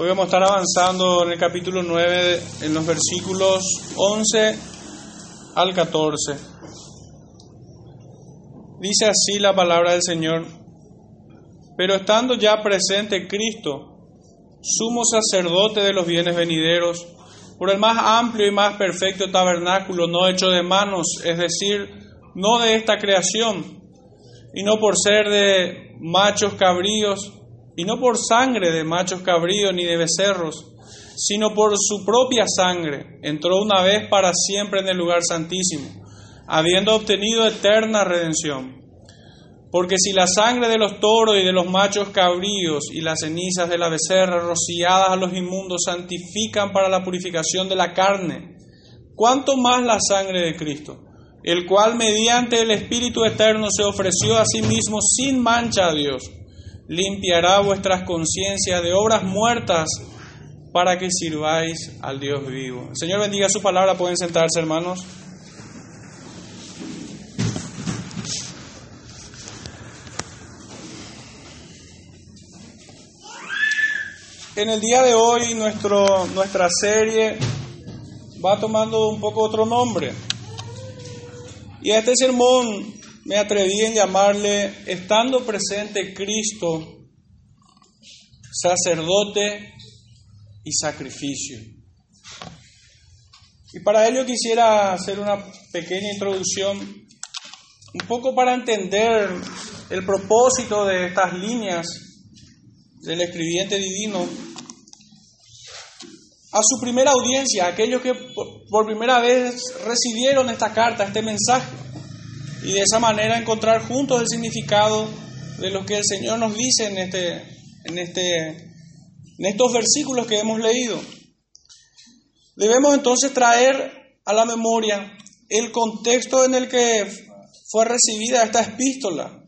Hoy vamos a estar avanzando en el capítulo 9, en los versículos 11 al 14. Dice así la palabra del Señor, pero estando ya presente Cristo, sumo sacerdote de los bienes venideros, por el más amplio y más perfecto tabernáculo no hecho de manos, es decir, no de esta creación, y no por ser de machos cabríos, y no por sangre de machos cabríos ni de becerros, sino por su propia sangre, entró una vez para siempre en el lugar santísimo, habiendo obtenido eterna redención. Porque si la sangre de los toros y de los machos cabríos y las cenizas de la becerra rociadas a los inmundos santifican para la purificación de la carne, ¿cuánto más la sangre de Cristo? el cual mediante el Espíritu Eterno se ofreció a sí mismo sin mancha a Dios, limpiará vuestras conciencias de obras muertas para que sirváis al Dios vivo. Señor bendiga su palabra, pueden sentarse hermanos. En el día de hoy nuestro, nuestra serie va tomando un poco otro nombre. Y este sermón me atreví en llamarle, estando presente Cristo, sacerdote y sacrificio. Y para ello quisiera hacer una pequeña introducción, un poco para entender el propósito de estas líneas del escribiente divino. A su primera audiencia, aquellos que por primera vez recibieron esta carta, este mensaje, y de esa manera encontrar juntos el significado de lo que el Señor nos dice en, este, en, este, en estos versículos que hemos leído. Debemos entonces traer a la memoria el contexto en el que fue recibida esta epístola,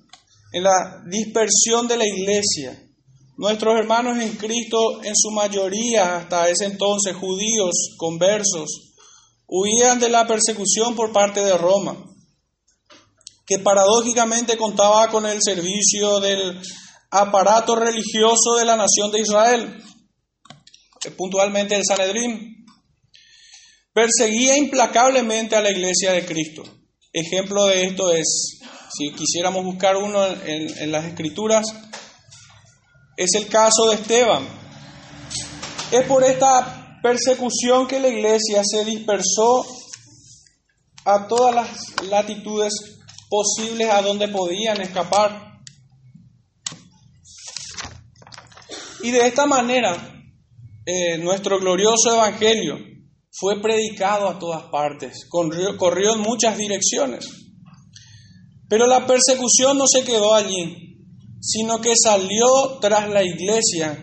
en la dispersión de la iglesia. Nuestros hermanos en Cristo, en su mayoría hasta ese entonces judíos conversos, huían de la persecución por parte de Roma que paradójicamente contaba con el servicio del aparato religioso de la nación de Israel, puntualmente el Sanedrín. Perseguía implacablemente a la iglesia de Cristo. Ejemplo de esto es, si quisiéramos buscar uno en, en las escrituras, es el caso de Esteban. Es por esta persecución que la iglesia se dispersó a todas las latitudes posibles a donde podían escapar. Y de esta manera, eh, nuestro glorioso evangelio fue predicado a todas partes, corrió, corrió en muchas direcciones. Pero la persecución no se quedó allí, sino que salió tras la iglesia,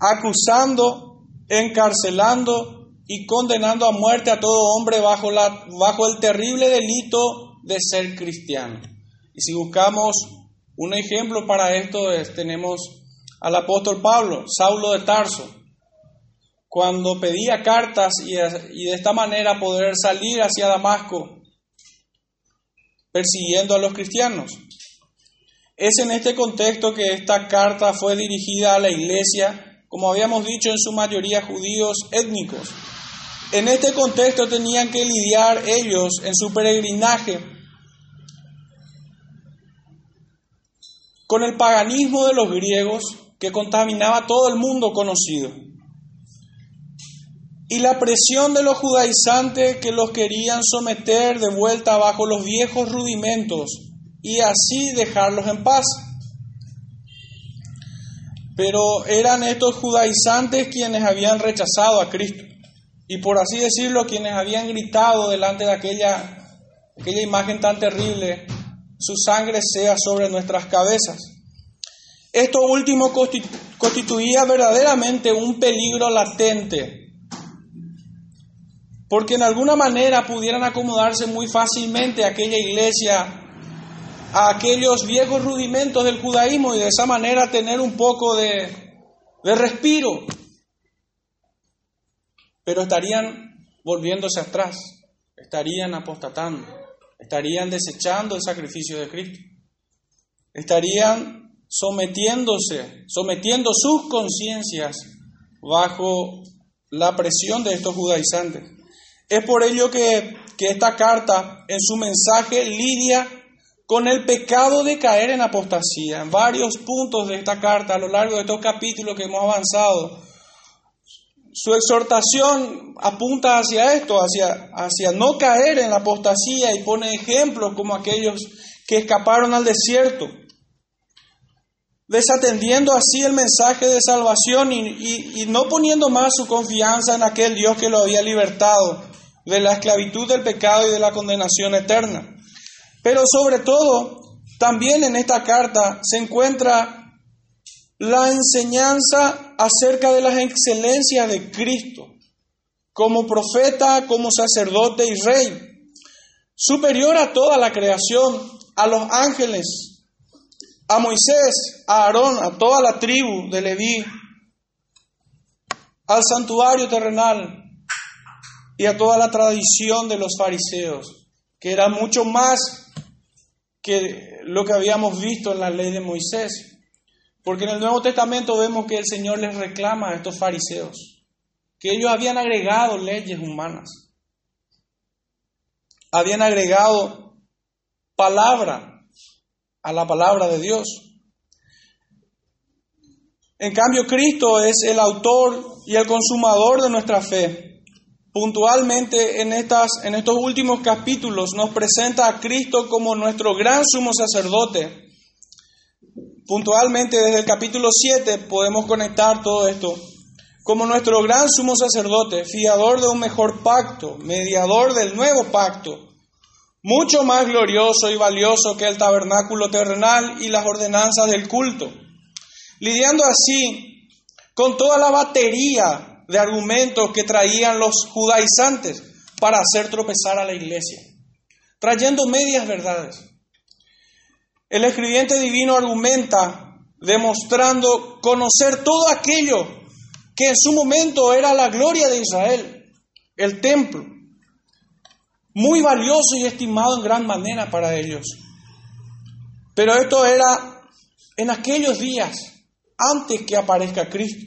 acusando, encarcelando y condenando a muerte a todo hombre bajo, la, bajo el terrible delito de ser cristiano. Y si buscamos un ejemplo para esto, es, tenemos al apóstol Pablo, Saulo de Tarso, cuando pedía cartas y, y de esta manera poder salir hacia Damasco persiguiendo a los cristianos. Es en este contexto que esta carta fue dirigida a la iglesia, como habíamos dicho, en su mayoría judíos étnicos. En este contexto tenían que lidiar ellos en su peregrinaje con el paganismo de los griegos que contaminaba todo el mundo conocido y la presión de los judaizantes que los querían someter de vuelta bajo los viejos rudimentos y así dejarlos en paz. Pero eran estos judaizantes quienes habían rechazado a Cristo y por así decirlo quienes habían gritado delante de aquella, aquella imagen tan terrible su sangre sea sobre nuestras cabezas. Esto último constituía verdaderamente un peligro latente, porque en alguna manera pudieran acomodarse muy fácilmente aquella iglesia a aquellos viejos rudimentos del judaísmo y de esa manera tener un poco de, de respiro. Pero estarían volviéndose atrás, estarían apostatando estarían desechando el sacrificio de Cristo. Estarían sometiéndose, sometiendo sus conciencias bajo la presión de estos judaizantes. Es por ello que, que esta carta, en su mensaje, lidia con el pecado de caer en apostasía. En varios puntos de esta carta, a lo largo de estos capítulos que hemos avanzado, su exhortación apunta hacia esto, hacia, hacia no caer en la apostasía y pone ejemplos como aquellos que escaparon al desierto, desatendiendo así el mensaje de salvación y, y no poniendo más su confianza en aquel Dios que lo había libertado de la esclavitud del pecado y de la condenación eterna. Pero sobre todo, también en esta carta se encuentra la enseñanza acerca de las excelencias de Cristo como profeta, como sacerdote y rey, superior a toda la creación, a los ángeles, a Moisés, a Aarón, a toda la tribu de Leví, al santuario terrenal y a toda la tradición de los fariseos, que era mucho más que lo que habíamos visto en la ley de Moisés. Porque en el Nuevo Testamento vemos que el Señor les reclama a estos fariseos, que ellos habían agregado leyes humanas, habían agregado palabra a la palabra de Dios. En cambio, Cristo es el autor y el consumador de nuestra fe. Puntualmente en, estas, en estos últimos capítulos nos presenta a Cristo como nuestro gran sumo sacerdote, puntualmente desde el capítulo 7 podemos conectar todo esto. Como nuestro gran sumo sacerdote, fiador de un mejor pacto, mediador del nuevo pacto, mucho más glorioso y valioso que el tabernáculo terrenal y las ordenanzas del culto, lidiando así con toda la batería de argumentos que traían los judaizantes para hacer tropezar a la iglesia, trayendo medias verdades. El escribiente divino argumenta demostrando conocer todo aquello que en su momento era la gloria de Israel, el templo, muy valioso y estimado en gran manera para ellos. Pero esto era en aquellos días, antes que aparezca Cristo.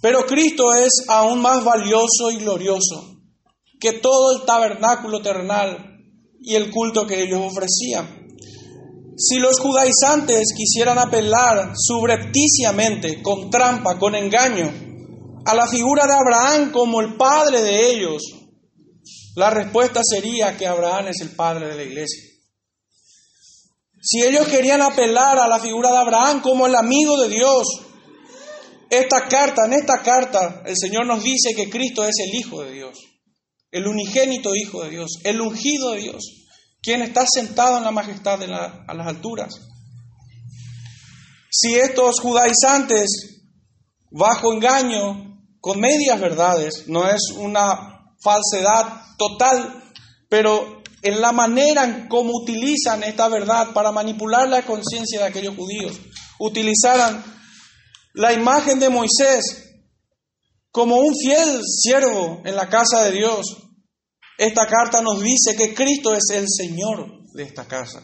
Pero Cristo es aún más valioso y glorioso que todo el tabernáculo terrenal y el culto que ellos ofrecían. Si los judaizantes quisieran apelar subrepticiamente, con trampa, con engaño, a la figura de Abraham como el padre de ellos, la respuesta sería que Abraham es el padre de la iglesia. Si ellos querían apelar a la figura de Abraham como el amigo de Dios, esta carta, en esta carta, el Señor nos dice que Cristo es el Hijo de Dios el unigénito Hijo de Dios, el ungido de Dios, quien está sentado en la majestad de a las alturas. Si estos judaizantes, bajo engaño, con medias verdades, no es una falsedad total, pero en la manera en cómo utilizan esta verdad para manipular la conciencia de aquellos judíos, utilizaran la imagen de Moisés como un fiel siervo en la casa de Dios, esta carta nos dice que Cristo es el Señor de esta casa.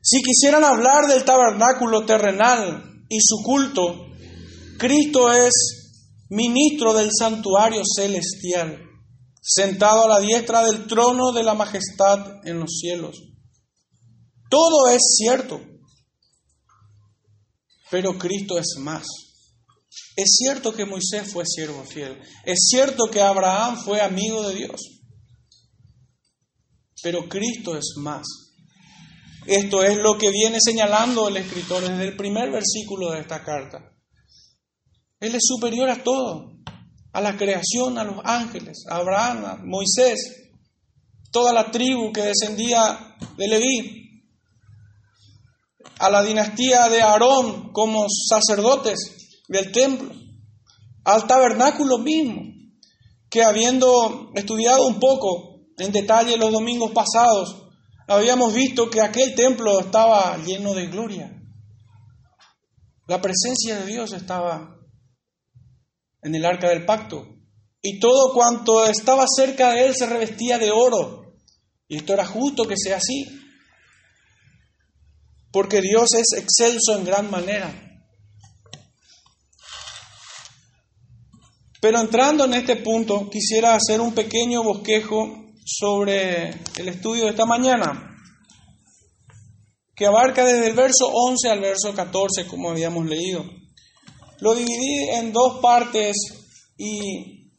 Si quisieran hablar del tabernáculo terrenal y su culto, Cristo es ministro del santuario celestial, sentado a la diestra del trono de la majestad en los cielos. Todo es cierto, pero Cristo es más. Es cierto que Moisés fue siervo fiel. Es cierto que Abraham fue amigo de Dios. Pero Cristo es más. Esto es lo que viene señalando el escritor desde el primer versículo de esta carta. Él es superior a todo, a la creación, a los ángeles, a Abraham, a Moisés, toda la tribu que descendía de Leví, a la dinastía de Aarón como sacerdotes, del templo, al tabernáculo mismo, que habiendo estudiado un poco en detalle los domingos pasados, habíamos visto que aquel templo estaba lleno de gloria. La presencia de Dios estaba en el arca del pacto y todo cuanto estaba cerca de él se revestía de oro. Y esto era justo que sea así, porque Dios es excelso en gran manera. Pero entrando en este punto, quisiera hacer un pequeño bosquejo sobre el estudio de esta mañana, que abarca desde el verso 11 al verso 14, como habíamos leído. Lo dividí en dos partes y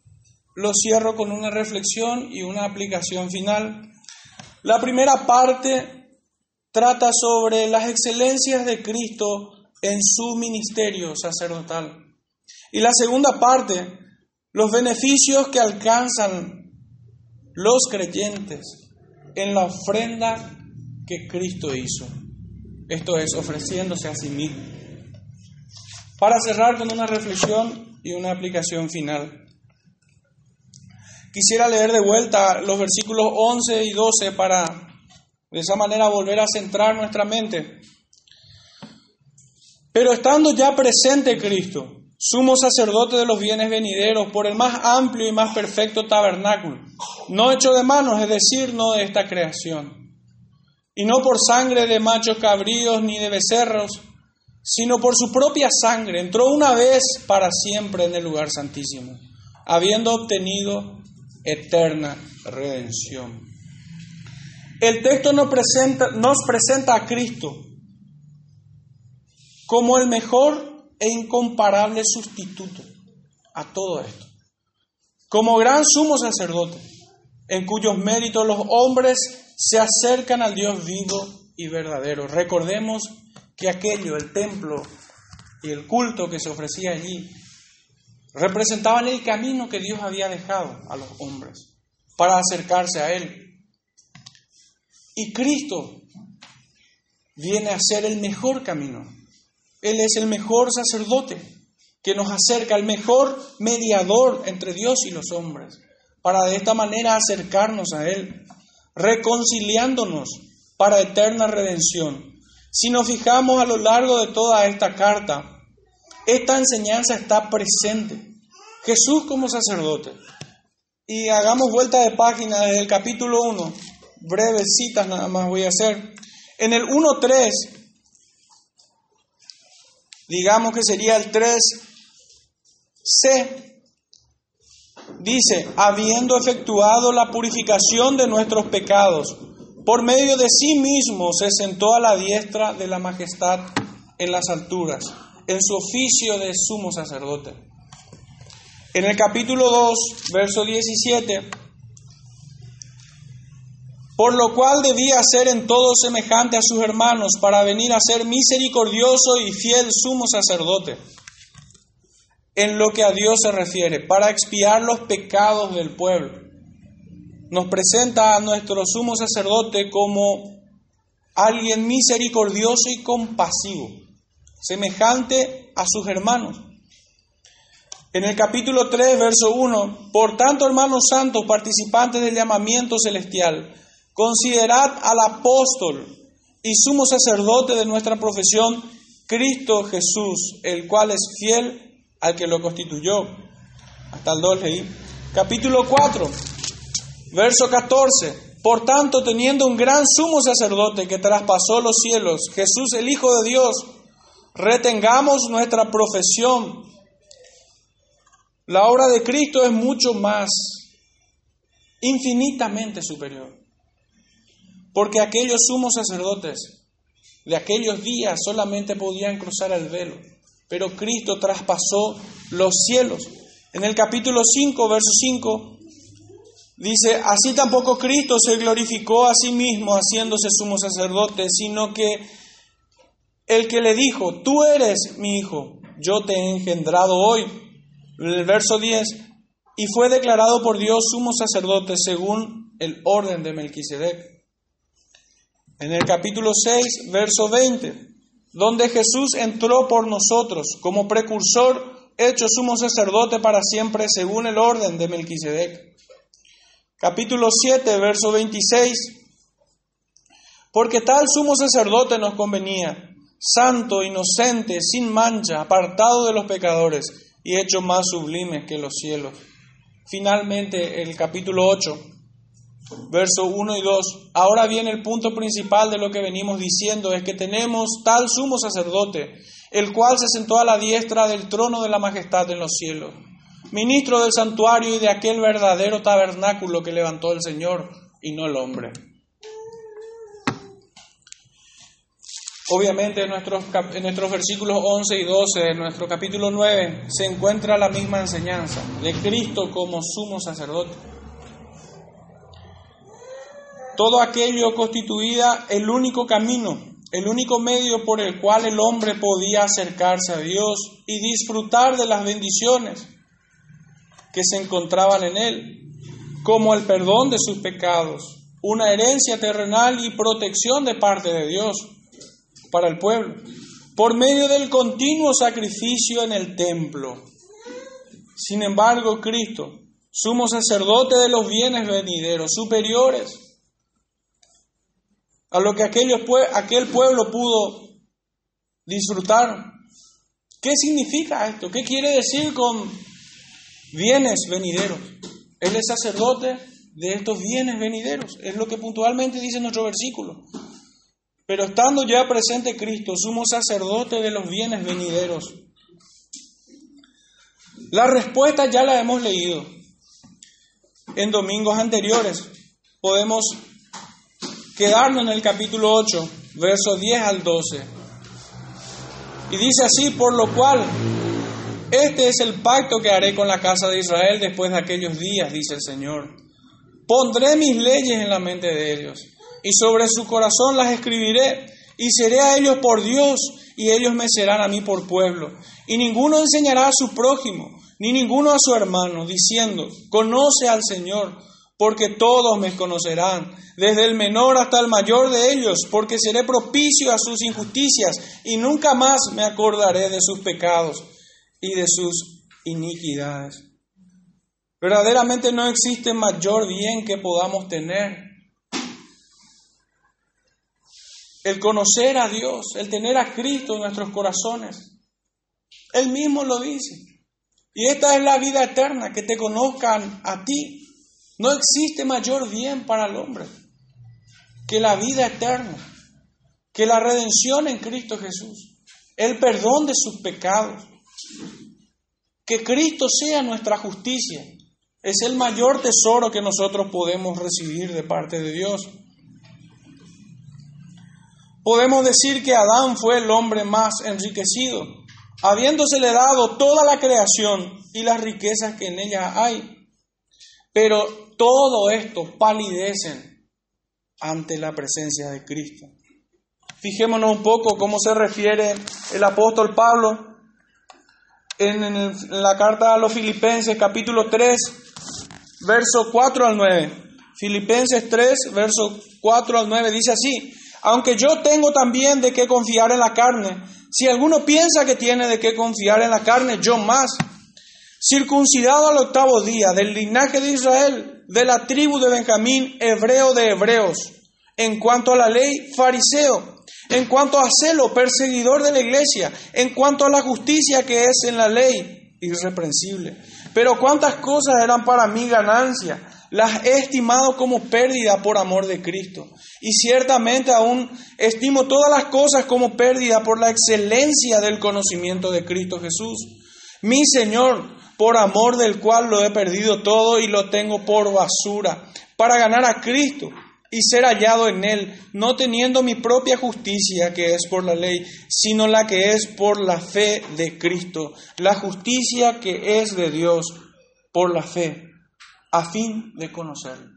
lo cierro con una reflexión y una aplicación final. La primera parte trata sobre las excelencias de Cristo en su ministerio sacerdotal. Y la segunda parte, los beneficios que alcanzan los creyentes en la ofrenda que Cristo hizo. Esto es, ofreciéndose a sí mismo. Para cerrar con una reflexión y una aplicación final. Quisiera leer de vuelta los versículos 11 y 12 para de esa manera volver a centrar nuestra mente. Pero estando ya presente Cristo, sumo sacerdote de los bienes venideros, por el más amplio y más perfecto tabernáculo, no hecho de manos, es decir, no de esta creación, y no por sangre de machos cabríos ni de becerros, sino por su propia sangre, entró una vez para siempre en el lugar santísimo, habiendo obtenido eterna redención. El texto nos presenta, nos presenta a Cristo como el mejor e incomparable sustituto a todo esto. Como gran sumo sacerdote, en cuyos méritos los hombres se acercan al Dios vivo y verdadero. Recordemos que aquello, el templo y el culto que se ofrecía allí, representaban el camino que Dios había dejado a los hombres para acercarse a Él. Y Cristo viene a ser el mejor camino él es el mejor sacerdote que nos acerca, el mejor mediador entre Dios y los hombres, para de esta manera acercarnos a Él, reconciliándonos para eterna redención. Si nos fijamos a lo largo de toda esta carta, esta enseñanza está presente. Jesús como sacerdote. Y hagamos vuelta de página desde el capítulo 1, breves citas nada más voy a hacer. En el 1.3 digamos que sería el 3C, dice, habiendo efectuado la purificación de nuestros pecados, por medio de sí mismo se sentó a la diestra de la majestad en las alturas, en su oficio de sumo sacerdote. En el capítulo 2, verso 17, por lo cual debía ser en todo semejante a sus hermanos para venir a ser misericordioso y fiel sumo sacerdote, en lo que a Dios se refiere, para expiar los pecados del pueblo. Nos presenta a nuestro sumo sacerdote como alguien misericordioso y compasivo, semejante a sus hermanos. En el capítulo 3, verso 1, por tanto, hermanos santos, participantes del llamamiento celestial, Considerad al apóstol y sumo sacerdote de nuestra profesión, Cristo Jesús, el cual es fiel al que lo constituyó. Hasta el 2 leí. Capítulo 4, verso 14. Por tanto, teniendo un gran sumo sacerdote que traspasó los cielos, Jesús el Hijo de Dios, retengamos nuestra profesión. La obra de Cristo es mucho más, infinitamente superior. Porque aquellos sumos sacerdotes de aquellos días solamente podían cruzar el velo, pero Cristo traspasó los cielos. En el capítulo 5, verso 5, dice, así tampoco Cristo se glorificó a sí mismo haciéndose sumo sacerdote, sino que el que le dijo, tú eres mi hijo, yo te he engendrado hoy. El verso 10, y fue declarado por Dios sumo sacerdote según el orden de Melquisedec en el capítulo 6, verso 20, donde Jesús entró por nosotros como precursor, hecho sumo sacerdote para siempre según el orden de Melquisedec. Capítulo 7, verso 26, porque tal sumo sacerdote nos convenía, santo, inocente, sin mancha, apartado de los pecadores y hecho más sublime que los cielos. Finalmente, el capítulo 8, verso 1 y 2. Ahora viene el punto principal de lo que venimos diciendo, es que tenemos tal sumo sacerdote, el cual se sentó a la diestra del trono de la majestad en los cielos, ministro del santuario y de aquel verdadero tabernáculo que levantó el Señor y no el hombre. Obviamente en nuestros, en nuestros versículos 11 y 12 de nuestro capítulo 9 se encuentra la misma enseñanza de Cristo como sumo sacerdote. Todo aquello constituía el único camino, el único medio por el cual el hombre podía acercarse a Dios y disfrutar de las bendiciones que se encontraban en él, como el perdón de sus pecados, una herencia terrenal y protección de parte de Dios para el pueblo, por medio del continuo sacrificio en el templo. Sin embargo, Cristo, sumo sacerdote de los bienes venideros, superiores a lo que aquellos, aquel pueblo pudo disfrutar. ¿Qué significa esto? ¿Qué quiere decir con bienes venideros? Él es sacerdote de estos bienes venideros. Es lo que puntualmente dice nuestro versículo. Pero estando ya presente Cristo, sumo sacerdote de los bienes venideros. La respuesta ya la hemos leído en domingos anteriores. Podemos quedarnos en el capítulo 8, versos 10 al 12. Y dice así, por lo cual, este es el pacto que haré con la casa de Israel después de aquellos días, dice el Señor. Pondré mis leyes en la mente de ellos y sobre su corazón las escribiré, y seré a ellos por Dios, y ellos me serán a mí por pueblo. Y ninguno enseñará a su prójimo, ni ninguno a su hermano, diciendo, conoce al Señor, porque todos me conocerán, desde el menor hasta el mayor de ellos, porque seré propicio a sus injusticias, y nunca más me acordaré de sus pecados y de sus iniquidades. Verdaderamente no existe mayor bien que podamos tener el conocer a Dios, el tener a Cristo en nuestros corazones. Él mismo lo dice. Y esta es la vida eterna, que te conozcan a ti. No existe mayor bien para el hombre que la vida eterna, que la redención en Cristo Jesús, el perdón de sus pecados. Que Cristo sea nuestra justicia. Es el mayor tesoro que nosotros podemos recibir de parte de Dios. Podemos decir que Adán fue el hombre más enriquecido, habiéndosele dado toda la creación y las riquezas que en ella hay. Pero todo esto palidecen ante la presencia de Cristo. Fijémonos un poco cómo se refiere el apóstol Pablo en, la carta a los Filipenses capítulo 3, verso 4 al 9. Filipenses 3, verso 4 al 9 dice así, aunque yo tengo también de qué confiar en la carne. Si alguno piensa que tiene de qué confiar en la carne, yo más. Circuncidado al octavo día, del linaje de Israel, de la tribu de Benjamín, hebreo de hebreos. En cuanto a la ley, fariseo. En cuanto a celo, perseguidor de la iglesia. En cuanto a la justicia que es en la ley, irreprensible. Pero cuántas cosas eran para mí ganancia las he estimado como pérdida por amor de Cristo. Y ciertamente aún estimo todas las cosas como pérdida por la excelencia del conocimiento de Cristo Jesús. Mi Señor, por amor del cual lo he perdido todo y lo tengo por basura, para ganar a Cristo y ser hallado en Él, no teniendo mi propia justicia que es por la ley, sino la que es por la fe de Cristo, la justicia que es de Dios por la fe a fin de conocerlo.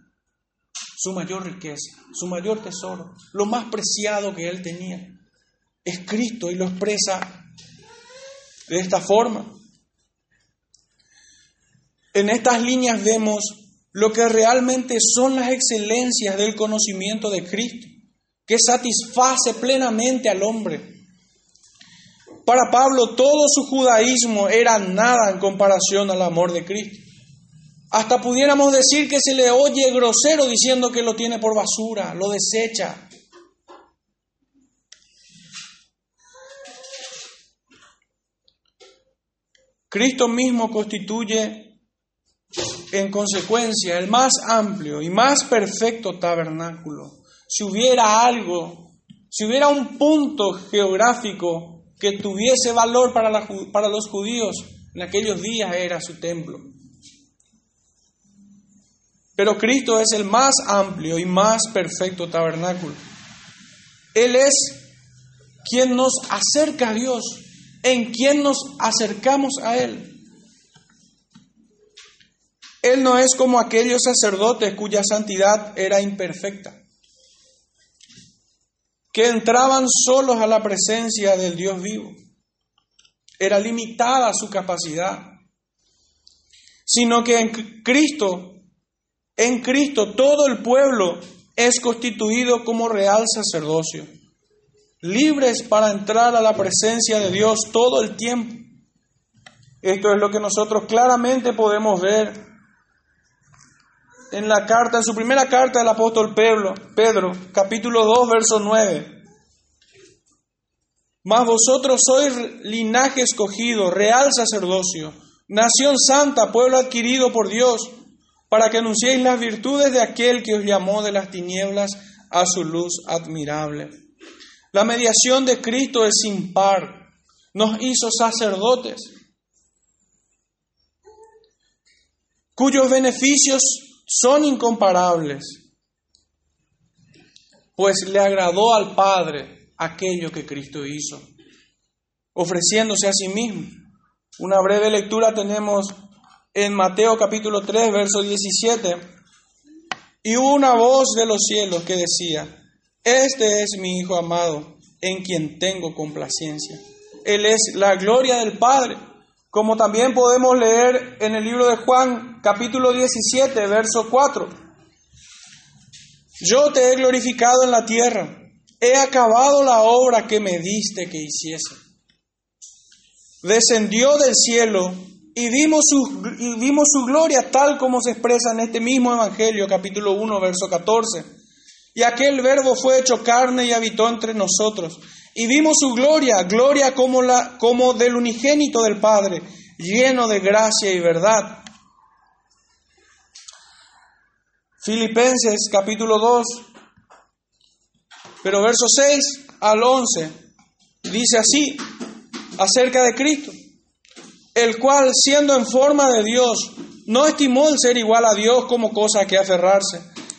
Su mayor riqueza, su mayor tesoro, lo más preciado que él tenía, es Cristo y lo expresa de esta forma. En estas líneas vemos lo que realmente son las excelencias del conocimiento de Cristo, que satisface plenamente al hombre. Para Pablo todo su judaísmo era nada en comparación al amor de Cristo. Hasta pudiéramos decir que se le oye grosero diciendo que lo tiene por basura, lo desecha. Cristo mismo constituye en consecuencia el más amplio y más perfecto tabernáculo. Si hubiera algo, si hubiera un punto geográfico que tuviese valor para, los judíos, En aquellos días era su templo. Pero Cristo es el más amplio y más perfecto tabernáculo. Él es quien nos acerca a Dios, en quien nos acercamos a Él. Él no es como aquellos sacerdotes cuya santidad era imperfecta, que entraban solos a la presencia del Dios vivo. Era limitada su capacidad, sino que en Cristo, en Cristo todo el pueblo es constituido como real sacerdocio, libres para entrar a la presencia de Dios todo el tiempo. Esto es lo que nosotros claramente podemos ver en la carta, en su primera carta del apóstol Pedro, Pedro, capítulo 2, verso 9. Mas vosotros sois linaje escogido, real sacerdocio, nación santa, pueblo adquirido por Dios, para que anunciéis las virtudes de aquel que os llamó de las tinieblas a su luz admirable. La mediación de Cristo es sin par, nos hizo sacerdotes, cuyos beneficios son incomparables, pues le agradó al Padre aquello que Cristo hizo, ofreciéndose a sí mismo. Una breve lectura tenemos en Mateo capítulo 3, verso 17, y una voz de los cielos que decía, este es mi Hijo amado, en quien tengo complacencia. Él es la gloria del Padre como también podemos leer en el libro de Juan capítulo 17, verso 4. Yo te he glorificado en la tierra, he acabado la obra que me diste que hiciese. Descendió del cielo y vimos su, gloria tal como se expresa en este mismo Evangelio, capítulo 1, verso 14. Y aquel verbo fue hecho carne y habitó entre nosotros y vimos su gloria, gloria como, la, como del unigénito del Padre, lleno de gracia y verdad. Filipenses capítulo 2, pero verso 6 al 11, dice así, acerca de Cristo, el cual siendo en forma de Dios, no estimó el ser igual a Dios como cosa que aferrarse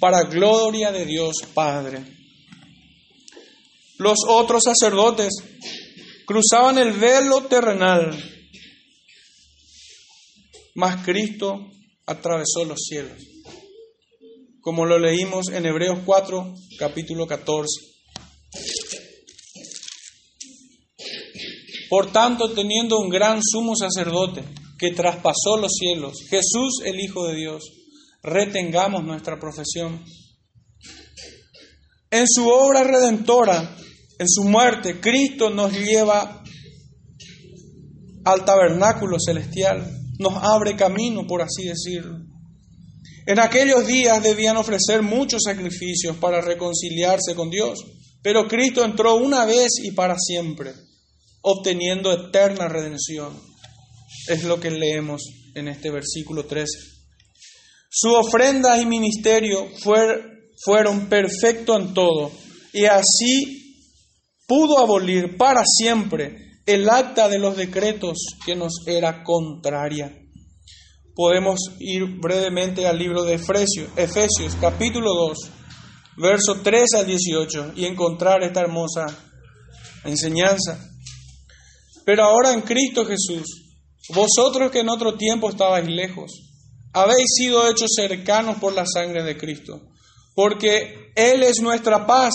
para gloria de Dios Padre. Los otros sacerdotes cruzaban el velo terrenal, mas Cristo atravesó los cielos, como lo leímos en Hebreos 4, capítulo 14. Por tanto, teniendo un gran sumo sacerdote que traspasó los cielos, Jesús el Hijo de Dios, retengamos nuestra profesión. En su obra redentora, en su muerte, Cristo nos lleva al tabernáculo celestial, nos abre camino, por así decirlo. En aquellos días debían ofrecer muchos sacrificios para reconciliarse con Dios, pero Cristo entró una vez y para siempre, obteniendo eterna redención. Es lo que leemos en este versículo 13. Su ofrenda y ministerio fueron perfectos en todo, y así pudo abolir para siempre el acta de los decretos que nos era contraria. Podemos ir brevemente al libro de Efesios, Efesios capítulo 2, verso 3 al 18, y encontrar esta hermosa enseñanza. Pero ahora en Cristo Jesús, vosotros que en otro tiempo estabais lejos, habéis sido hechos cercanos por la sangre de Cristo, porque Él es nuestra paz,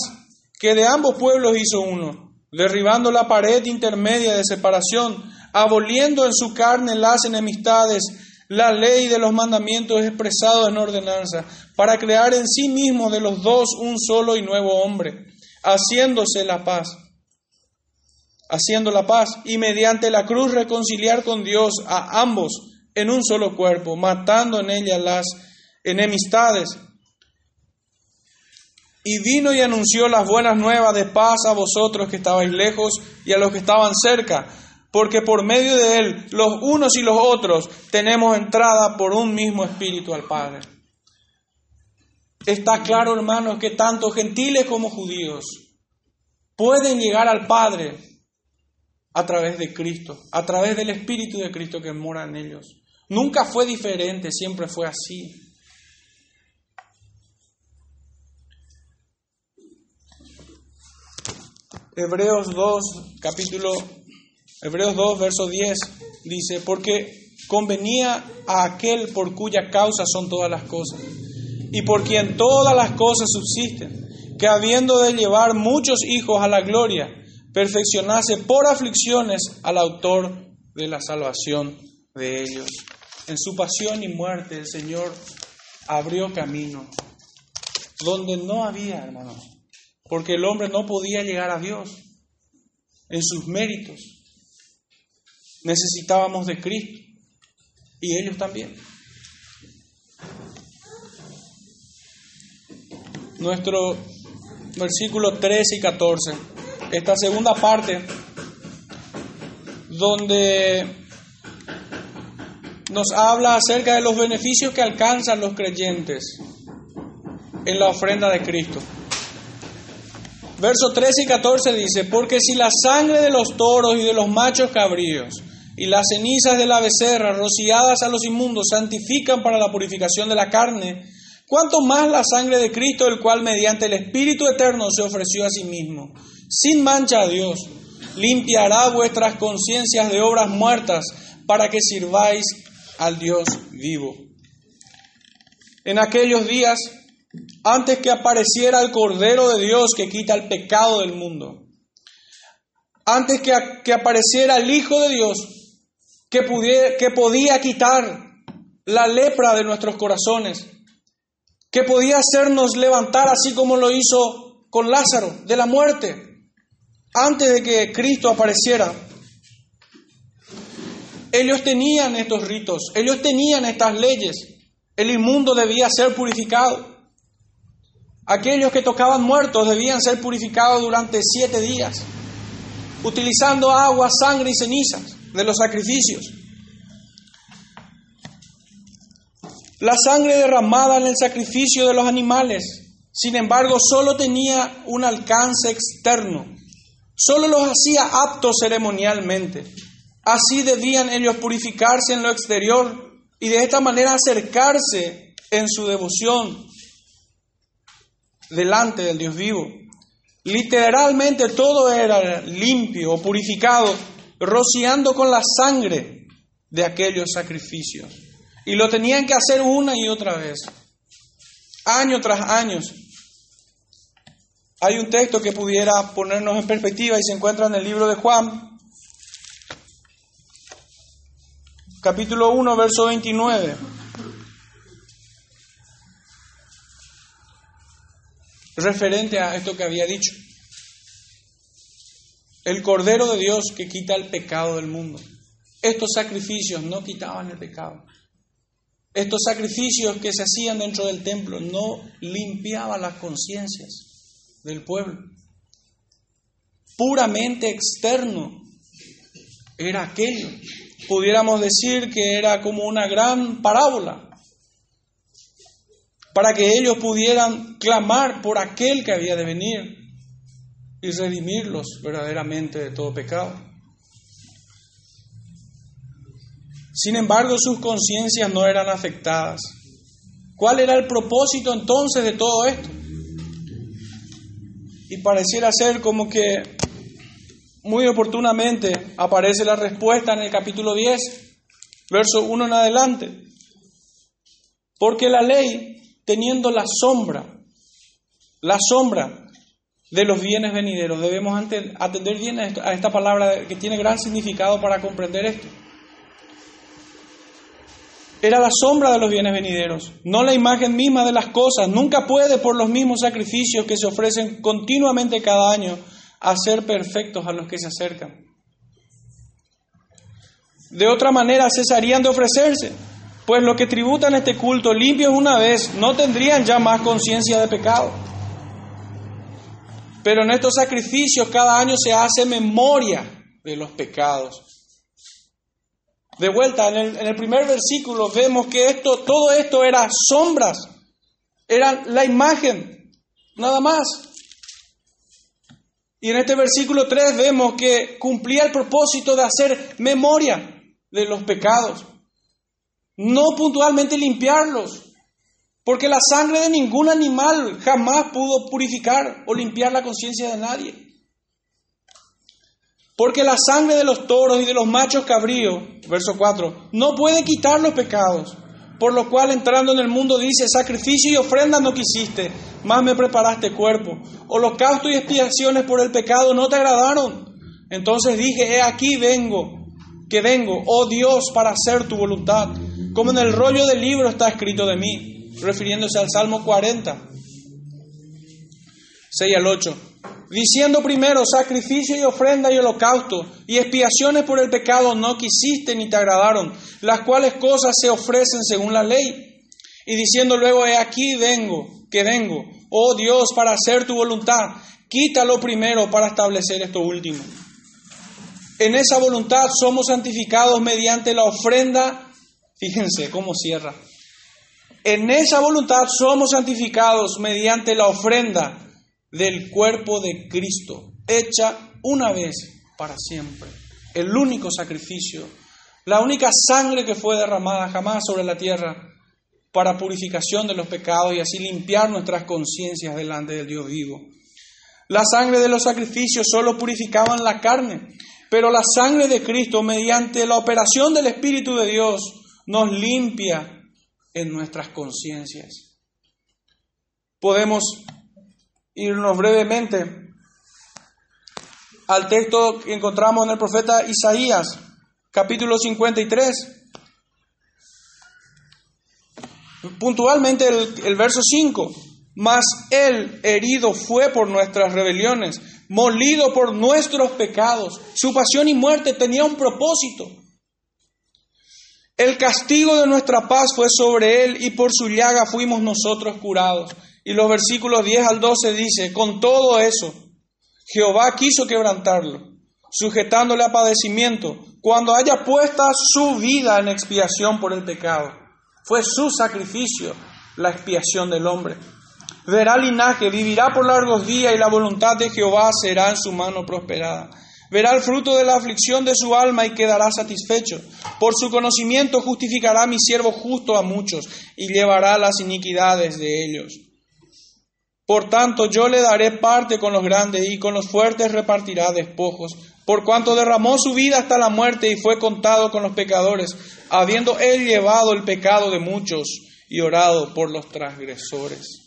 que de ambos pueblos hizo uno, derribando la pared intermedia de separación, aboliendo en su carne las enemistades, la ley de los mandamientos expresados en ordenanza, para crear en sí mismo de los dos un solo y nuevo hombre, haciéndose la paz. Haciendo la paz, y mediante la cruz reconciliar con Dios a ambos en un solo cuerpo, matando en ella las enemistades. Y vino y anunció las buenas nuevas de paz a vosotros que estabais lejos y a los que estaban cerca, porque por medio de él los unos y los otros tenemos entrada por un mismo espíritu al Padre. Está claro, hermanos, que tanto gentiles como judíos pueden llegar al Padre a través de Cristo, a través del Espíritu de Cristo que mora en ellos. Nunca fue diferente, siempre fue así. Hebreos 2, capítulo, Hebreos 2, verso 10, dice, porque convenía a aquel por cuya causa son todas las cosas, y por quien todas las cosas subsisten, que habiendo de llevar muchos hijos a la gloria, perfeccionase por aflicciones al autor de la salvación de ellos. En su pasión y muerte el Señor abrió camino donde no había, hermanos, porque el hombre no podía llegar a Dios en sus méritos. Necesitábamos de Cristo y ellos también. Nuestro versículo 13 y 14, esta segunda parte, donde nos habla acerca de los beneficios que alcanzan los creyentes en la ofrenda de Cristo. Verso 13 y 14 dice, porque si la sangre de los toros y de los machos cabríos y las cenizas de la becerra rociadas a los inmundos santifican para la purificación de la carne, cuanto más la sangre de Cristo, el cual mediante el Espíritu Eterno se ofreció a sí mismo, sin mancha a Dios, limpiará vuestras conciencias de obras muertas para que sirváis al Dios vivo. En aquellos días antes que apareciera el Cordero de Dios que quita el pecado del mundo, antes que, que apareciera el Hijo de Dios que, pudiera, que podía quitar la lepra de nuestros corazones, que podía hacernos levantar así como lo hizo con Lázaro de la muerte, antes de que Cristo apareciera. Ellos tenían estos ritos, ellos tenían estas leyes. El inmundo debía ser purificado. Aquellos que tocaban muertos debían ser purificados durante siete días, utilizando agua, sangre y cenizas de los sacrificios. La sangre derramada en el sacrificio de los animales, sin embargo, solo tenía un alcance externo, solo los hacía aptos ceremonialmente. Así debían ellos purificarse en lo exterior y de esta manera acercarse en su devoción delante del Dios vivo. Literalmente todo era limpio o purificado, rociando con la sangre de aquellos sacrificios. Y lo tenían que hacer una y otra vez, año tras año. Hay un texto que pudiera ponernos en perspectiva y se encuentra en el libro de Juan, capítulo 1, verso 29. referente a esto que había dicho. El Cordero de Dios que quita el pecado del mundo. Estos sacrificios no quitaban el pecado. Estos sacrificios que se hacían dentro del templo no limpiaban las conciencias del pueblo. Puramente externo era aquello. Pudiéramos decir que era como una gran parábola para que ellos pudieran clamar por aquel que había de venir y redimirlos verdaderamente de todo pecado. Sin embargo, sus conciencias no eran afectadas. ¿Cuál era el propósito entonces de todo esto? Y pareciera ser como que muy oportunamente aparece la respuesta en el capítulo 10, verso 1 en adelante. Porque la ley teniendo la sombra, la sombra de los bienes venideros. Debemos atender bien a esta palabra que tiene gran significado para comprender esto. Era la sombra de los bienes venideros, no la imagen misma de las cosas. Nunca puede, por los mismos sacrificios que se ofrecen continuamente cada año, hacer perfectos a los que se acercan. De otra manera cesarían de ofrecerse, pues los que tributan este culto limpios una vez no tendrían ya más conciencia de pecado. Pero en estos sacrificios cada año se hace memoria de los pecados. De vuelta, en el, primer versículo vemos que esto, todo esto era sombras, era la imagen, nada más. Y en este versículo 3 vemos que cumplía el propósito de hacer memoria de los pecados, no puntualmente limpiarlos, porque la sangre de ningún animal jamás pudo purificar o limpiar la conciencia de nadie. Porque la sangre de los toros y de los machos cabríos, verso 4, no puede quitar los pecados. Por lo cual entrando en el mundo dice, sacrificio y ofrenda no quisiste, más me preparaste cuerpo. Holocausto y expiaciones por el pecado no te agradaron. Entonces dije, he aquí vengo, que vengo, oh Dios, para hacer tu voluntad, como en el rollo del libro está escrito de mí, refiriéndose al Salmo 40, 6 al 8 diciendo primero sacrificio y ofrenda y holocausto y expiaciones por el pecado no quisiste ni te agradaron, las cuales cosas se ofrecen según la ley. Y diciendo luego, he aquí vengo, que vengo, oh Dios, para hacer tu voluntad, quítalo primero para establecer esto último. En esa voluntad somos santificados mediante la ofrenda, fíjense cómo cierra. En esa voluntad somos santificados mediante la ofrenda del cuerpo de Cristo, hecha una vez para siempre. El único sacrificio, la única sangre que fue derramada jamás sobre la tierra para purificación de los pecados y así limpiar nuestras conciencias delante del Dios vivo. La sangre de los sacrificios solo purificaban la carne, pero la sangre de Cristo, mediante la operación del Espíritu de Dios, nos limpia en nuestras conciencias. Podemos irnos brevemente al texto que encontramos en el profeta Isaías, capítulo 53. Puntualmente el, verso 5. Mas él herido fue por nuestras rebeliones, molido por nuestros pecados. Su pasión y muerte tenía un propósito. El castigo de nuestra paz fue sobre él y por su llaga fuimos nosotros curados. Y los versículos 10 al 12 dice, con todo eso, Jehová quiso quebrantarlo, sujetándole a padecimiento, cuando haya puesta su vida en expiación por el pecado. Fue su sacrificio la expiación del hombre. Verá linaje, vivirá por largos días y la voluntad de Jehová será en su mano prosperada. Verá el fruto de la aflicción de su alma y quedará satisfecho. Por su conocimiento justificará mi siervo justo a muchos y llevará las iniquidades de ellos. Por tanto, yo le daré parte con los grandes y con los fuertes repartirá despojos, por cuanto derramó su vida hasta la muerte y fue contado con los pecadores, habiendo él llevado el pecado de muchos y orado por los transgresores.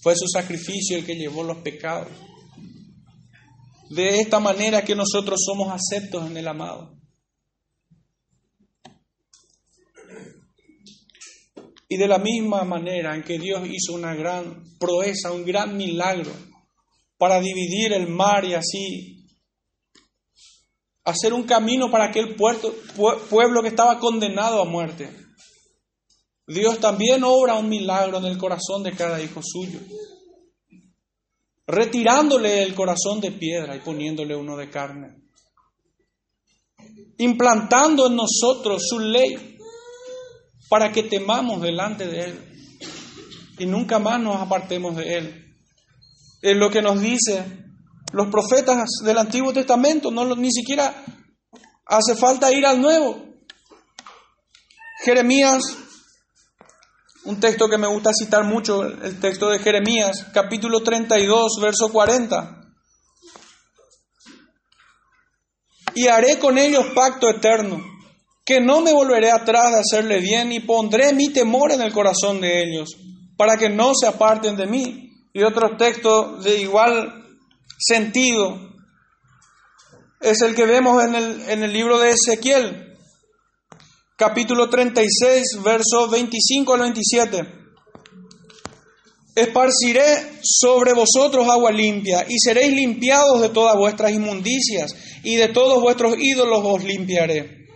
Fue su sacrificio el que llevó los pecados. De esta manera que nosotros somos aceptos en el amado. Y de la misma manera en que Dios hizo una gran proeza, un gran milagro para dividir el mar y así hacer un camino para aquel pueblo que estaba condenado a muerte. Dios también obra un milagro en el corazón de cada hijo suyo, retirándole el corazón de piedra y poniéndole uno de carne, implantando en nosotros su ley para que temamos delante de Él y nunca más nos apartemos de Él. Es lo que nos dice los profetas del Antiguo Testamento, no, ni siquiera hace falta ir al Nuevo. Jeremías, un texto que me gusta citar mucho, el texto de Jeremías, capítulo 32, verso 40. Y haré con ellos pacto eterno que no me volveré atrás de hacerle bien y pondré mi temor en el corazón de ellos, para que no se aparten de mí. Y otro texto de igual sentido es el que vemos en el, en el libro de Ezequiel, capítulo 36, versos 25 al 27. Esparciré sobre vosotros agua limpia, y seréis limpiados de todas vuestras inmundicias, y de todos vuestros ídolos os limpiaré.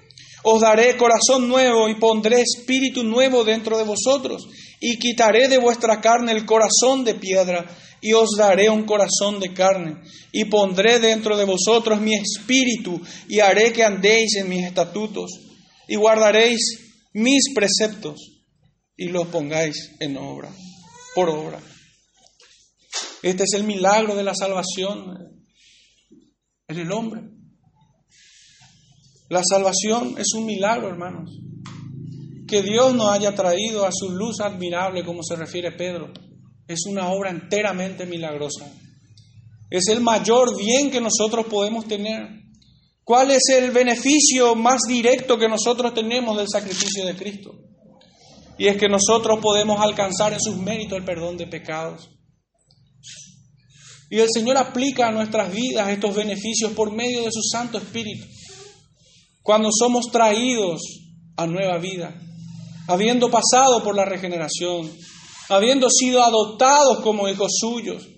Os daré corazón nuevo y pondré espíritu nuevo dentro de vosotros, y quitaré de vuestra carne el corazón de piedra, y os daré un corazón de carne, y pondré dentro de vosotros mi espíritu, y haré que andéis en mis estatutos, y guardaréis mis preceptos, y los pongáis en obra por obra. Este es el milagro de la salvación en el hombre. La salvación es un milagro, hermanos. Que Dios nos haya traído a su luz admirable, como se refiere Pedro, es una obra enteramente milagrosa. Es el mayor bien que nosotros podemos tener. ¿Cuál es el beneficio más directo que nosotros tenemos del sacrificio de Cristo? Y es que nosotros podemos alcanzar en sus méritos el perdón de pecados. Y el Señor aplica a nuestras vidas estos beneficios por medio de su Santo Espíritu. Cuando somos traídos a nueva vida, habiendo pasado por la regeneración, habiendo sido adoptados como hijos suyos,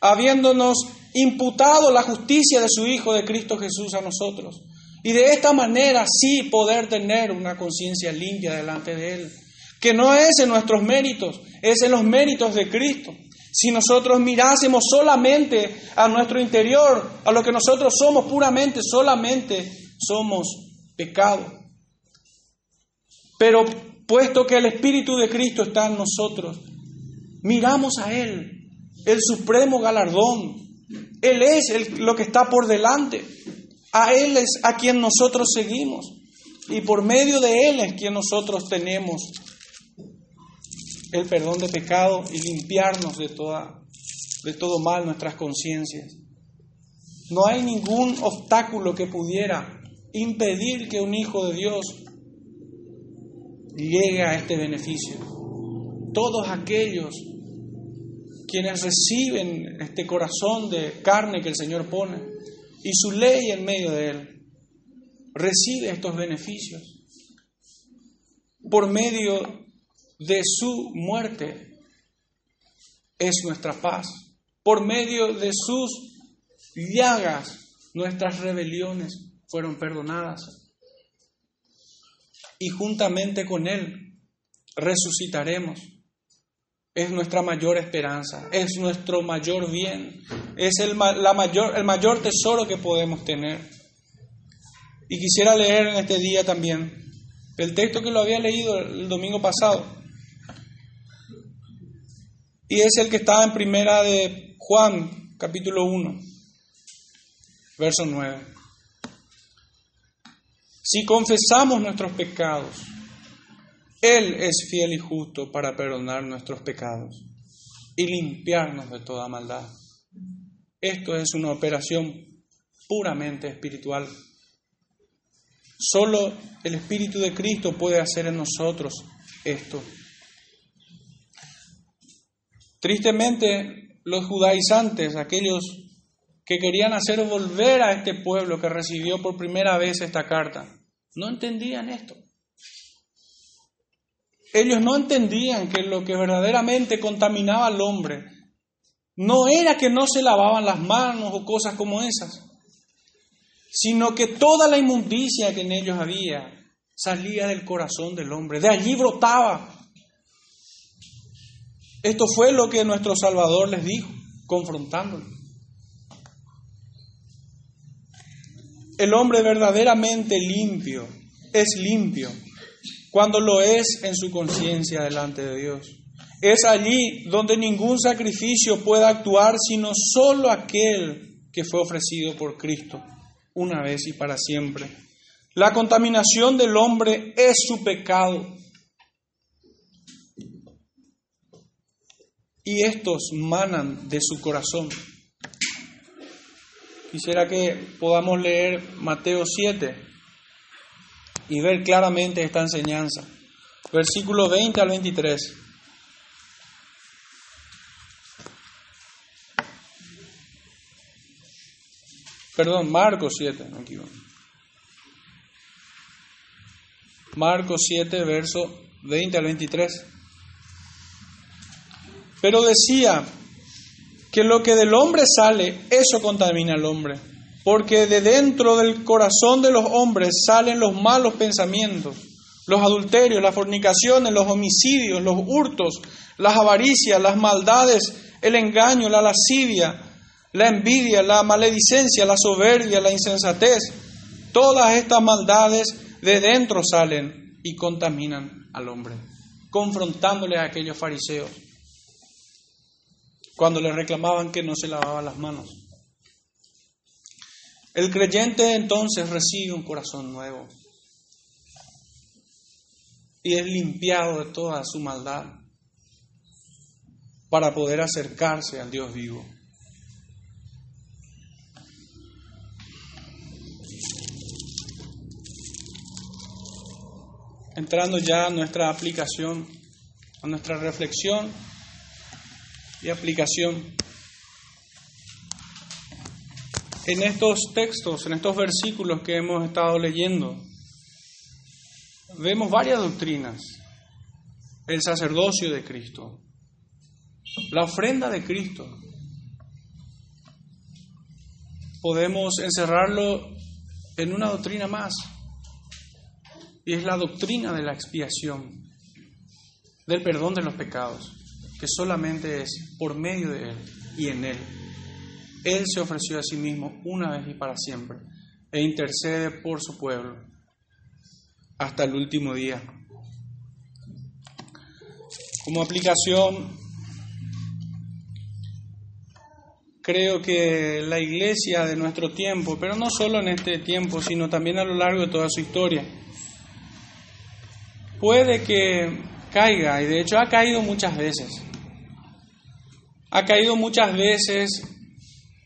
habiéndonos imputado la justicia de su Hijo de Cristo Jesús a nosotros. Y de esta manera sí poder tener una conciencia limpia delante de Él que no es en nuestros méritos, es en los méritos de Cristo. Si nosotros mirásemos solamente a nuestro interior, a lo que nosotros somos puramente, solamente somos pecado. Pero puesto que el Espíritu de Cristo está en nosotros, miramos a Él, el supremo galardón. Él es lo que está por delante. A Él es a quien nosotros seguimos. Y por medio de Él es quien nosotros tenemos el perdón de pecado y limpiarnos de, toda, de todo mal nuestras conciencias. No hay ningún obstáculo que pudiera impedir que un hijo de Dios llegue a este beneficio. Todos aquellos quienes reciben este corazón de carne que el Señor pone y su ley en medio de él, recibe estos beneficios por medio de su muerte es nuestra paz. Por medio de sus llagas nuestras rebeliones fueron perdonadas. Y juntamente con Él resucitaremos. Es nuestra mayor esperanza, es nuestro mayor bien, es el, la mayor, el mayor tesoro que podemos tener. Y quisiera leer en este día también el texto que lo había leído el domingo pasado, y es el que está en primera de Juan, capítulo 1, verso 9. Si confesamos nuestros pecados, Él es fiel y justo para perdonar nuestros pecados y limpiarnos de toda maldad. Esto es una operación puramente espiritual. Solo el Espíritu de Cristo puede hacer en nosotros esto. Tristemente, los judaizantes, aquellos que querían hacer volver a este pueblo que recibió por primera vez esta carta, no entendían esto. Ellos no entendían que lo que verdaderamente contaminaba al hombre no era que no se lavaban las manos o cosas como esas, sino que toda la inmundicia que en ellos había salía del corazón del hombre, de allí brotaba. Esto fue lo que nuestro Salvador les dijo, confrontándolo. El hombre verdaderamente limpio es limpio cuando lo es en su conciencia delante de Dios. Es allí donde ningún sacrificio puede actuar sino solo aquel que fue ofrecido por Cristo una vez y para siempre. La contaminación del hombre es su pecado y estos manan de su corazón. Quisiera que podamos leer Mateo 7 y ver claramente esta enseñanza. Versículo 20 al 23. Perdón, Marcos 7, me equivoco. Marcos 7, verso 20 al 23. Pero decía que lo que del hombre sale, eso contamina al hombre. Porque de dentro del corazón de los hombres salen los malos pensamientos, los adulterios, las fornicaciones, los homicidios, los hurtos, las avaricias, las maldades, el engaño, la lascivia, la envidia, la maledicencia, la soberbia, la insensatez. Todas estas maldades de dentro salen y contaminan al hombre, confrontándole a aquellos fariseos cuando le reclamaban que no se lavaba las manos. El creyente entonces recibe un corazón nuevo y es limpiado de toda su maldad para poder acercarse al Dios vivo. Entrando ya a nuestra aplicación, a nuestra reflexión y aplicación. En estos textos, en estos versículos que hemos estado leyendo, vemos varias doctrinas. El sacerdocio de Cristo, la ofrenda de Cristo. Podemos encerrarlo en una doctrina más, y es la doctrina de la expiación, del perdón de los pecados, que solamente es por medio de Él y en Él. Él se ofreció a sí mismo una vez y para siempre e intercede por su pueblo hasta el último día. Como aplicación, creo que la iglesia de nuestro tiempo, pero no solo en este tiempo, sino también a lo largo de toda su historia, puede que caiga, y de hecho ha caído muchas veces, ha caído muchas veces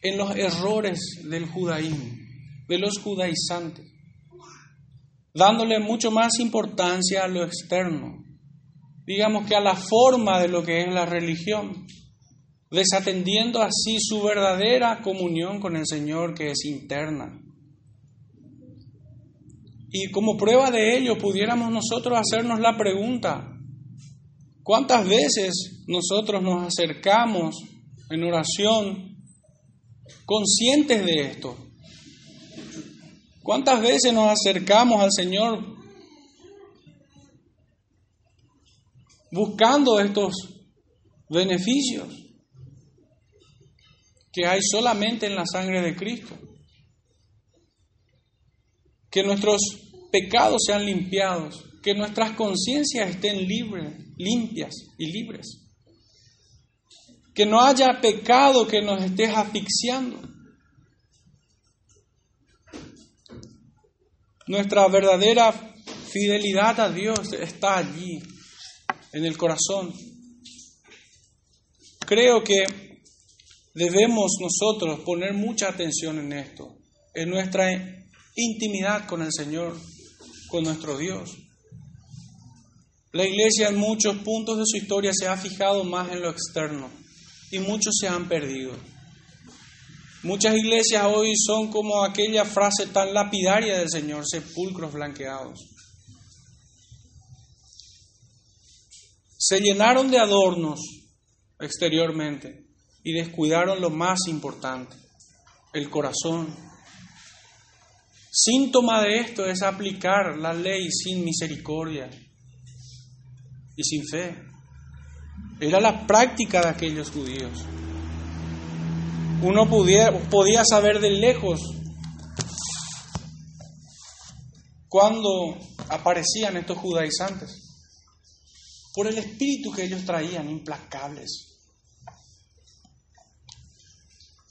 en los errores del judaísmo, de los judaizantes, dándole mucho más importancia a lo externo, digamos que a la forma de lo que es la religión, desatendiendo así su verdadera comunión con el Señor que es interna. Y como prueba de ello pudiéramos nosotros hacernos la pregunta, ¿cuántas veces nosotros nos acercamos en oración conscientes de esto? ¿Cuántas veces nos acercamos al Señor buscando estos beneficios que hay solamente en la sangre de Cristo? Que nuestros pecados sean limpiados, que nuestras conciencias estén libres, limpias y libres. Que no haya pecado que nos esté asfixiando. Nuestra verdadera fidelidad a Dios está allí, en el corazón. Creo que debemos nosotros poner mucha atención en esto, en nuestra intimidad con el Señor, con nuestro Dios. La iglesia en muchos puntos de su historia se ha fijado más en lo externo y muchos se han perdido. Muchas iglesias hoy son como aquella frase tan lapidaria del Señor, sepulcros blanqueados. Se llenaron de adornos exteriormente y descuidaron lo más importante, el corazón. Síntoma de esto es aplicar la ley sin misericordia y sin fe. Era la práctica de aquellos judíos. Uno podía, podía saber de lejos cuando aparecían estos judaizantes, por el espíritu que ellos traían, implacables.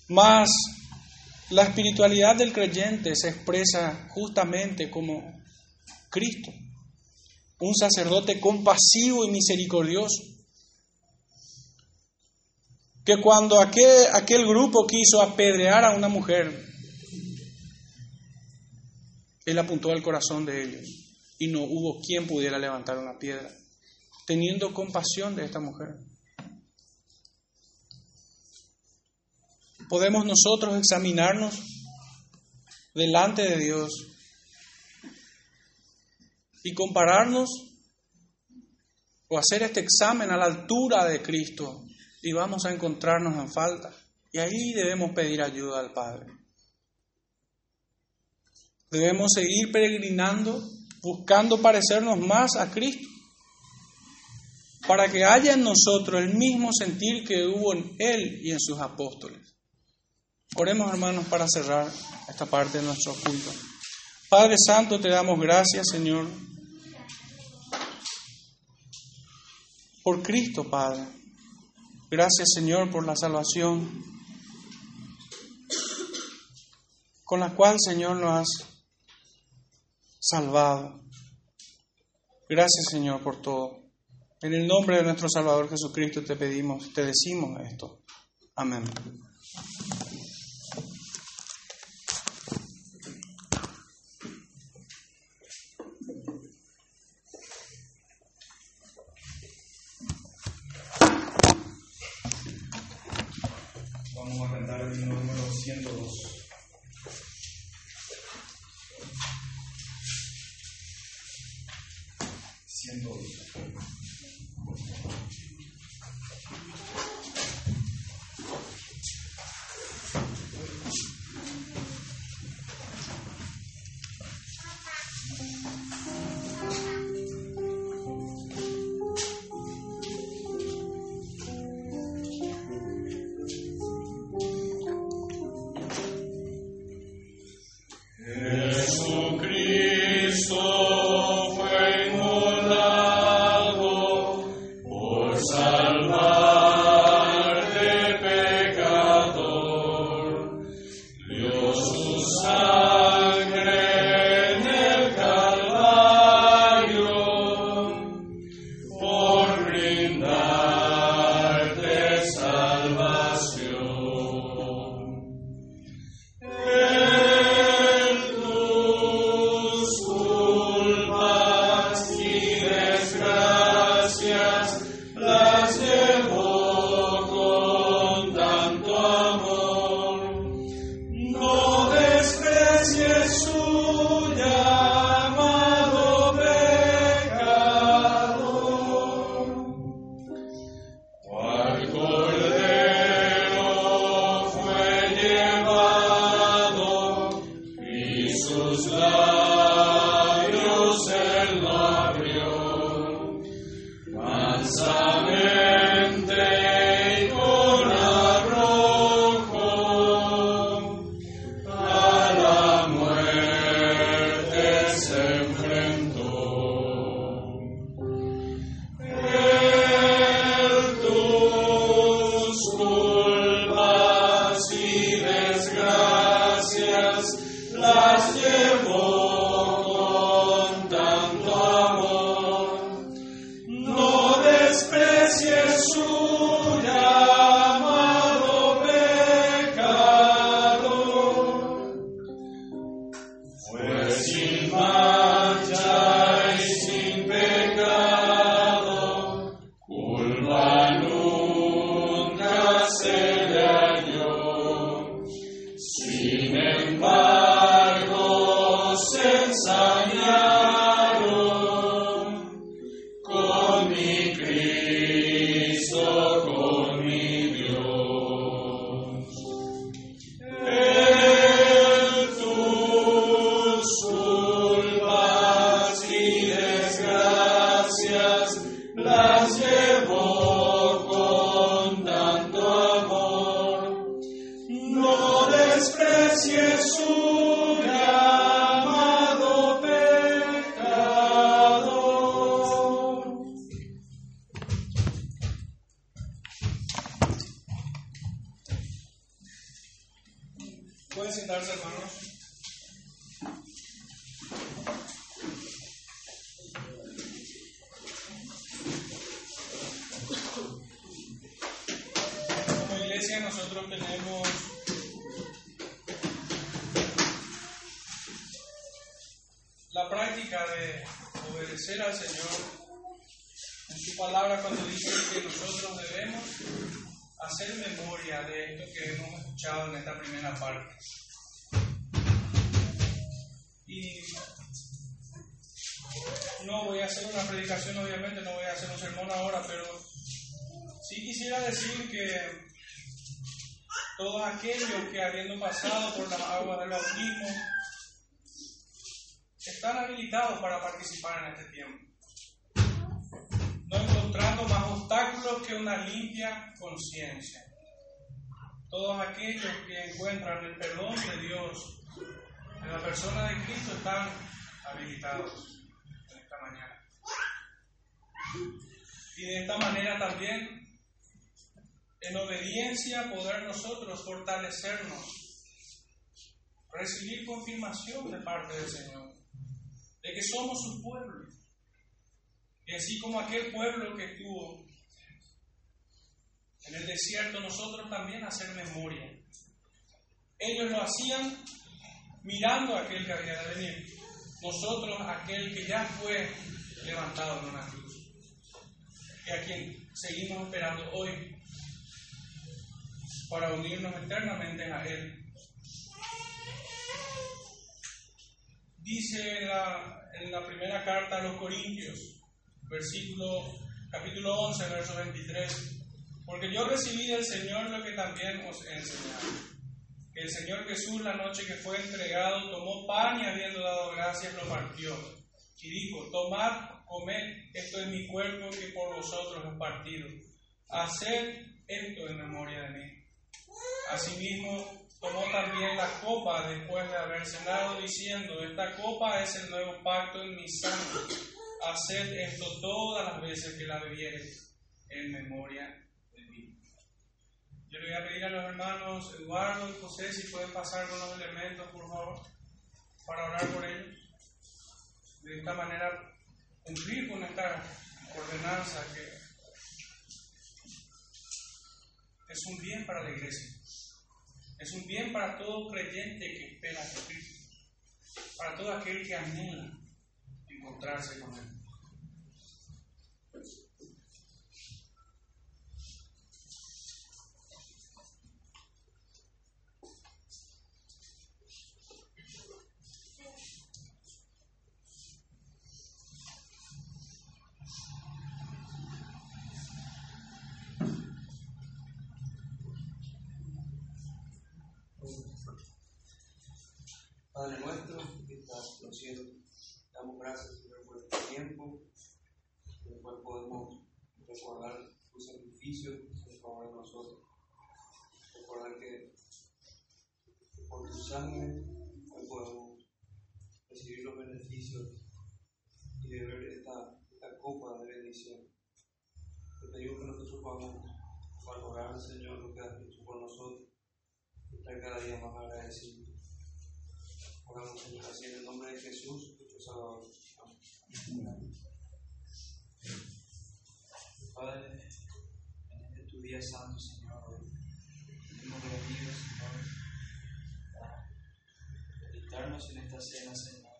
Mas la espiritualidad del creyente se expresa justamente como Cristo, un sacerdote compasivo y misericordioso, que cuando aquel, aquel grupo quiso apedrear a una mujer, él apuntó al corazón de ellos y no hubo quien pudiera levantar una piedra, teniendo compasión de esta mujer. Podemos nosotros examinarnos delante de Dios y compararnos o hacer este examen a la altura de Cristo y vamos a encontrarnos en falta. Y ahí debemos pedir ayuda al Padre. Debemos seguir peregrinando, buscando parecernos más a Cristo, para que haya en nosotros el mismo sentir que hubo en Él y en sus apóstoles. Oremos hermanos para cerrar esta parte de nuestro culto. Padre Santo, te damos gracias, Señor, por Cristo, Padre. Gracias, Señor, por la salvación con la cual, Señor, nos has salvado. Gracias, Señor, por todo. En el nombre de nuestro Salvador Jesucristo te pedimos, te decimos esto. Amén. Vamos a cantar el número 102. Siendo sun. iglesia nosotros tenemos la práctica de obedecer al Señor en su palabra cuando dice que nosotros debemos hacer memoria de esto que hemos escuchado en esta primera parte. Y no voy a hacer una predicación, obviamente, no voy a hacer un sermón ahora, pero sí quisiera decir que todos aquellos que habiendo pasado por las aguas del bautismo están habilitados para participar en este tiempo, no encontrando más obstáculos que una limpia conciencia. Todos aquellos que encuentran el perdón de Dios en la persona de Cristo están habilitados en esta mañana. Y de esta manera también, en obediencia, poder nosotros fortalecernos, recibir confirmación de parte del Señor, de que somos su pueblo. Y así como aquel pueblo que estuvo en el desierto, nosotros también hacer memoria. Ellos lo hacían mirando a aquel que había de venir. Nosotros, aquel que ya fue levantado en una cruz. Y a quien seguimos esperando hoy para unirnos eternamente a Él. Dice en la, en la primera carta a los Corintios, versículo, capítulo 11, verso 23, porque yo recibí del Señor lo que también os he enseñado que el Señor Jesús la noche que fue entregado tomó pan y habiendo dado gracias lo partió y dijo, tomad, comed, esto es mi cuerpo que por vosotros he partido. Haced esto en memoria de mí. Asimismo, tomó también la copa después de haber cenado, diciendo, esta copa es el nuevo pacto en mi sangre. Haced esto todas las veces que la bebiereis en memoria de mí. Yo le voy a pedir a los hermanos Eduardo y José si pueden pasar con los elementos, por favor, para orar por ellos. De esta manera, cumplir con esta ordenanza que es un bien para la iglesia. Es un bien para todo creyente que espera a Cristo. Para todo aquel que anhela encontrarse con Él. Padre nuestro que estás en los cielos, damos gracias por este tiempo, en el cual podemos recordar tu sacrificio en favor de nosotros. Recordar que por tu sangre hoy podemos recibir los beneficios y beber esta, esta copa de bendición. Te pedimos que nosotros podamos valorar, Señor, lo que has hecho por nosotros y estar cada día más agradecidos. Así en el nombre de Jesús. Padre, en este tu día santo, Señor, hoy venimos reunidos, Señor, para dedicarnos en esta cena, Señor.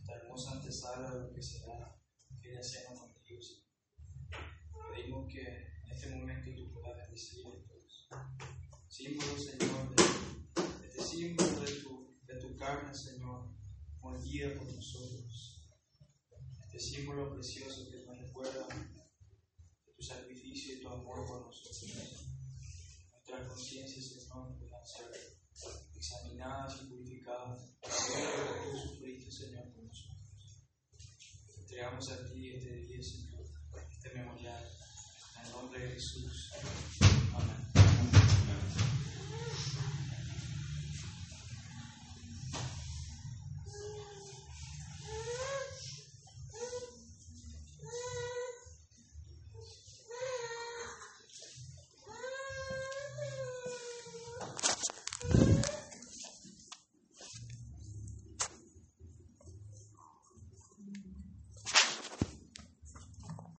Esta hermosa antesala de lo que será aquella cena contigo, Señor. Pedimos que en este momento tú puedas bendecir estos símbolos, Señor, símbolo de tu, de tu carne, Señor, molida por nosotros. Este símbolo precioso que nos recuerda de tu sacrificio y tu amor por nosotros. Nuestras conciencias, Señor, puedan ser examinadas y purificadas por tú sufriste, Señor, por nosotros. Entregamos a ti este día, Señor, este memorial, en el nombre de Jesús.